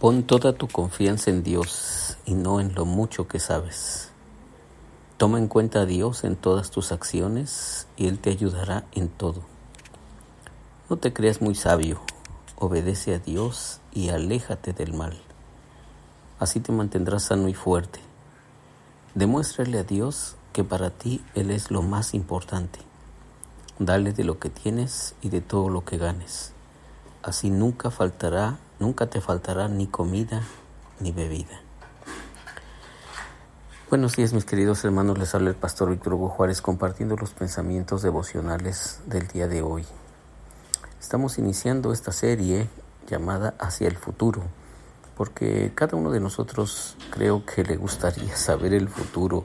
Pon toda tu confianza en Dios y no en lo mucho que sabes. Toma en cuenta a Dios en todas tus acciones y Él te ayudará en todo. No te creas muy sabio, obedece a Dios y aléjate del mal. Así te mantendrás sano y fuerte. Demuéstrale a Dios que para ti Él es lo más importante. Dale de lo que tienes y de todo lo que ganes. Así nunca faltará Nunca te faltará ni comida ni bebida. Buenos días mis queridos hermanos, les habla el pastor Víctor Hugo Juárez compartiendo los pensamientos devocionales del día de hoy. Estamos iniciando esta serie llamada Hacia el futuro, porque cada uno de nosotros creo que le gustaría saber el futuro,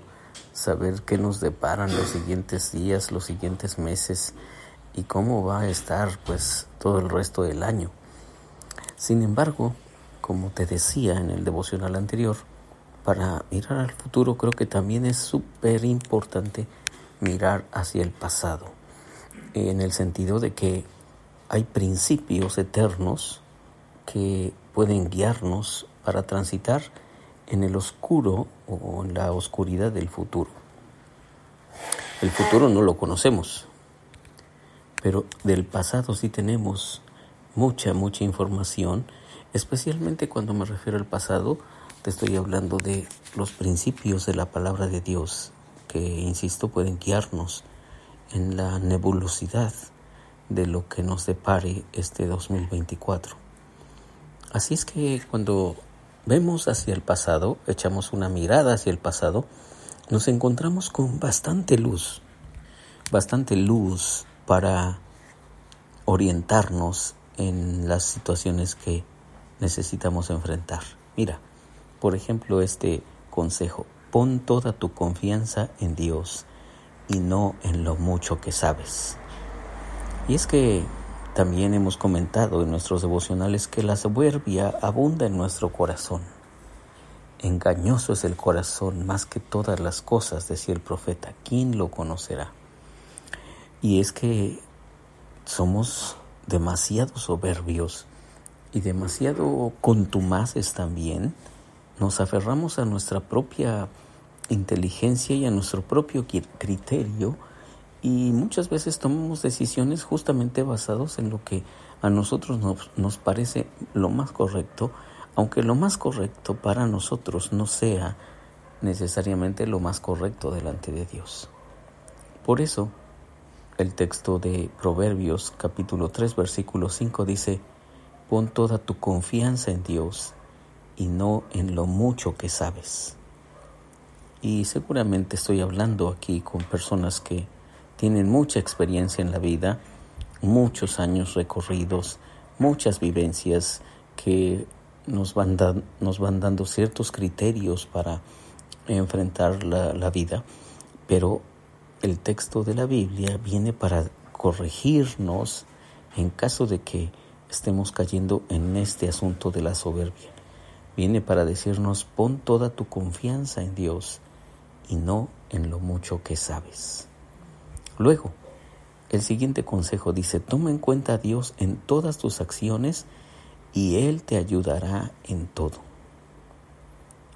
saber qué nos deparan los siguientes días, los siguientes meses y cómo va a estar pues todo el resto del año. Sin embargo, como te decía en el devocional anterior, para mirar al futuro creo que también es súper importante mirar hacia el pasado, en el sentido de que hay principios eternos que pueden guiarnos para transitar en el oscuro o en la oscuridad del futuro. El futuro no lo conocemos, pero del pasado sí tenemos mucha, mucha información, especialmente cuando me refiero al pasado, te estoy hablando de los principios de la palabra de Dios, que, insisto, pueden guiarnos en la nebulosidad de lo que nos depare este 2024. Así es que cuando vemos hacia el pasado, echamos una mirada hacia el pasado, nos encontramos con bastante luz, bastante luz para orientarnos en las situaciones que necesitamos enfrentar. Mira, por ejemplo, este consejo, pon toda tu confianza en Dios y no en lo mucho que sabes. Y es que también hemos comentado en nuestros devocionales que la soberbia abunda en nuestro corazón. Engañoso es el corazón más que todas las cosas, decía el profeta. ¿Quién lo conocerá? Y es que somos demasiado soberbios y demasiado contumaces también, nos aferramos a nuestra propia inteligencia y a nuestro propio criterio y muchas veces tomamos decisiones justamente basados en lo que a nosotros nos, nos parece lo más correcto, aunque lo más correcto para nosotros no sea necesariamente lo más correcto delante de Dios. Por eso, el texto de Proverbios capítulo 3 versículo 5 dice, pon toda tu confianza en Dios y no en lo mucho que sabes. Y seguramente estoy hablando aquí con personas que tienen mucha experiencia en la vida, muchos años recorridos, muchas vivencias que nos van, dando ciertos criterios para enfrentar la, la vida, pero el texto de la Biblia viene para corregirnos en caso de que estemos cayendo en este asunto de la soberbia. Viene para decirnos, pon toda tu confianza en Dios y no en lo mucho que sabes. Luego, el siguiente consejo dice, toma en cuenta a Dios en todas tus acciones y Él te ayudará en todo.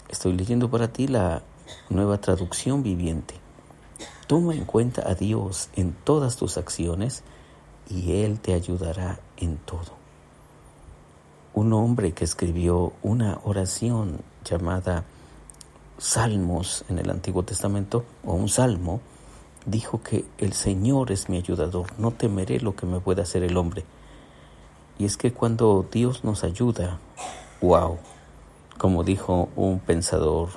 Estoy leyendo para ti la nueva traducción viviente. Toma en cuenta a Dios en todas tus acciones y Él te ayudará en todo. Un hombre que escribió una oración llamada Salmos en el Antiguo Testamento, o un salmo, dijo que el Señor es mi ayudador, no temeré lo que me pueda hacer el hombre. Y es que cuando Dios nos ayuda, wow, como dijo un pensador,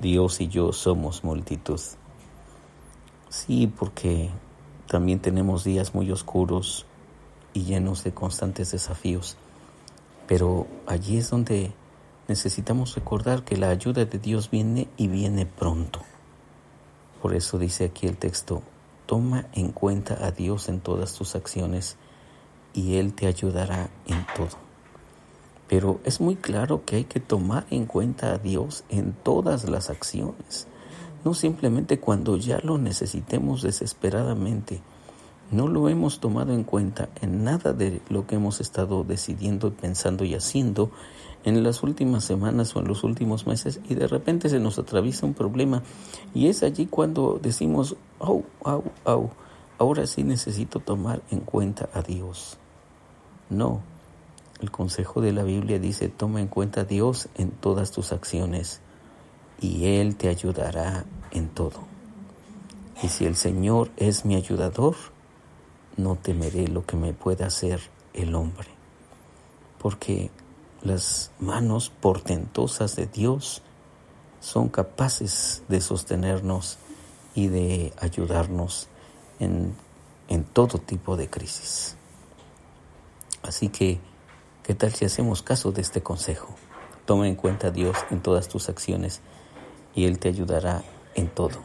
Dios y yo somos multitud. Sí, porque también tenemos días muy oscuros y llenos de constantes desafíos. Pero allí es donde necesitamos recordar que la ayuda de Dios viene y viene pronto. Por eso dice aquí el texto, toma en cuenta a Dios en todas tus acciones y Él te ayudará en todo. Pero es muy claro que hay que tomar en cuenta a Dios en todas las acciones no simplemente cuando ya lo necesitemos desesperadamente. No lo hemos tomado en cuenta en nada de lo que hemos estado decidiendo, pensando y haciendo en las últimas semanas o en los últimos meses y de repente se nos atraviesa un problema y es allí cuando decimos, oh, oh, oh, ahora sí necesito tomar en cuenta a Dios. No, el consejo de la Biblia dice, toma en cuenta a Dios en todas tus acciones y Él te ayudará en todo. Y si el Señor es mi ayudador, no temeré lo que me pueda hacer el hombre, porque las manos portentosas de Dios son capaces de sostenernos y de ayudarnos en, en todo tipo de crisis. Así que, ¿qué tal si hacemos caso de este consejo? Toma en cuenta a Dios en todas tus acciones y Él te ayudará en todo.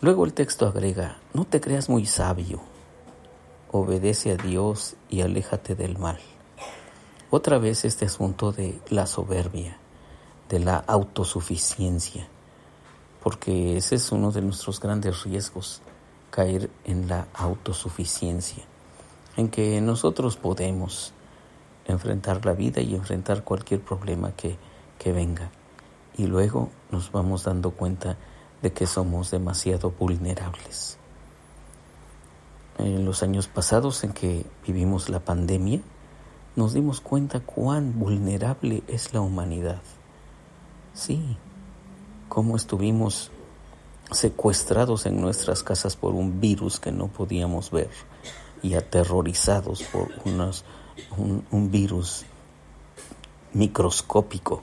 Luego el texto agrega, no te creas muy sabio, obedece a Dios y aléjate del mal. Otra vez este asunto de la soberbia, de la autosuficiencia, porque ese es uno de nuestros grandes riesgos, caer en la autosuficiencia, en que nosotros podemos enfrentar la vida y enfrentar cualquier problema que, que venga. Y luego nos vamos dando cuenta de que somos demasiado vulnerables. En los años pasados en que vivimos la pandemia, nos dimos cuenta cuán vulnerable es la humanidad. Sí, cómo estuvimos secuestrados en nuestras casas por un virus que no podíamos ver y aterrorizados por unos, un, un virus microscópico,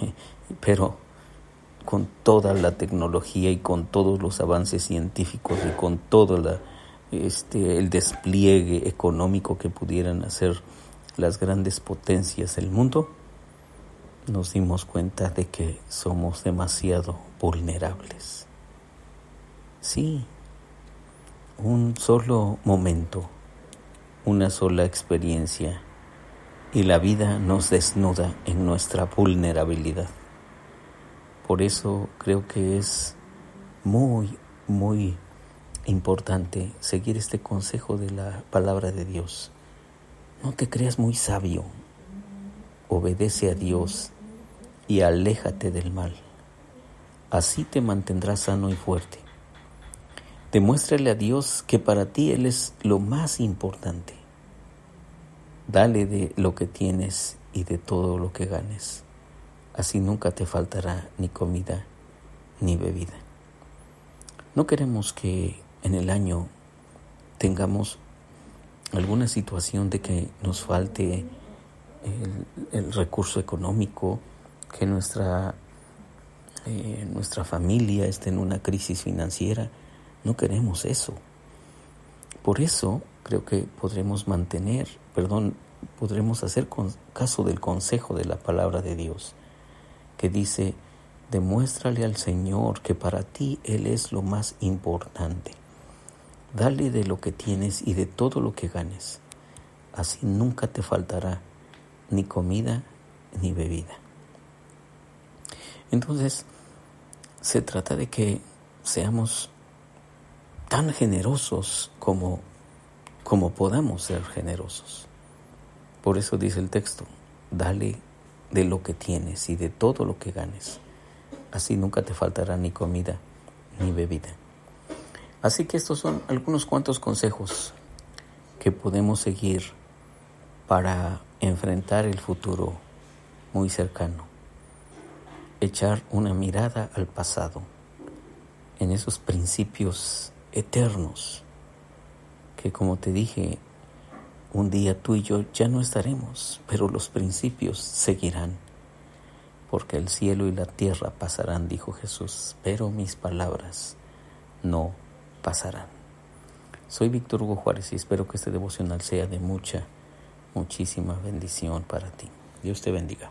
pero con toda la tecnología y con todos los avances científicos y con todo la, este, el despliegue económico que pudieran hacer las grandes potencias del mundo, nos dimos cuenta de que somos demasiado vulnerables. Sí, un solo momento, una sola experiencia y la vida nos desnuda en nuestra vulnerabilidad. Por eso creo que es muy, muy importante seguir este consejo de la palabra de Dios no te creas muy sabio. Obedece a Dios y aléjate del mal. Así te mantendrás sano y fuerte. Demuéstrale a Dios que para ti Él es lo más importante. Dale de lo que tienes y de todo lo que ganes. Así nunca te faltará ni comida ni bebida. No queremos que en el año tengamos alguna situación de que nos falte el, recurso económico, que nuestra, eh, nuestra familia esté en una crisis financiera. No queremos eso. Por eso creo que podremos mantener, perdón, podremos hacer caso del consejo de la palabra de Dios, que dice, demuéstrale al Señor que para ti Él es lo más importante Dale de lo que tienes y de todo lo que ganes. Así nunca te faltará ni comida ni bebida. Entonces, se trata de que seamos tan generosos como, como podamos ser generosos. Por eso dice el texto, dale de lo que tienes y de todo lo que ganes. Así nunca te faltará ni comida ni bebida. Así que estos son algunos cuantos consejos que podemos seguir para enfrentar el futuro muy cercano. Echar una mirada al pasado, en esos principios eternos, que como te dije, un día tú y yo ya no estaremos, pero los principios seguirán, porque el cielo y la tierra pasarán, dijo Jesús, pero mis palabras no pasarán. Soy Víctor Hugo Juárez y espero que este devocional sea de mucha, muchísima bendición para ti. Dios te bendiga.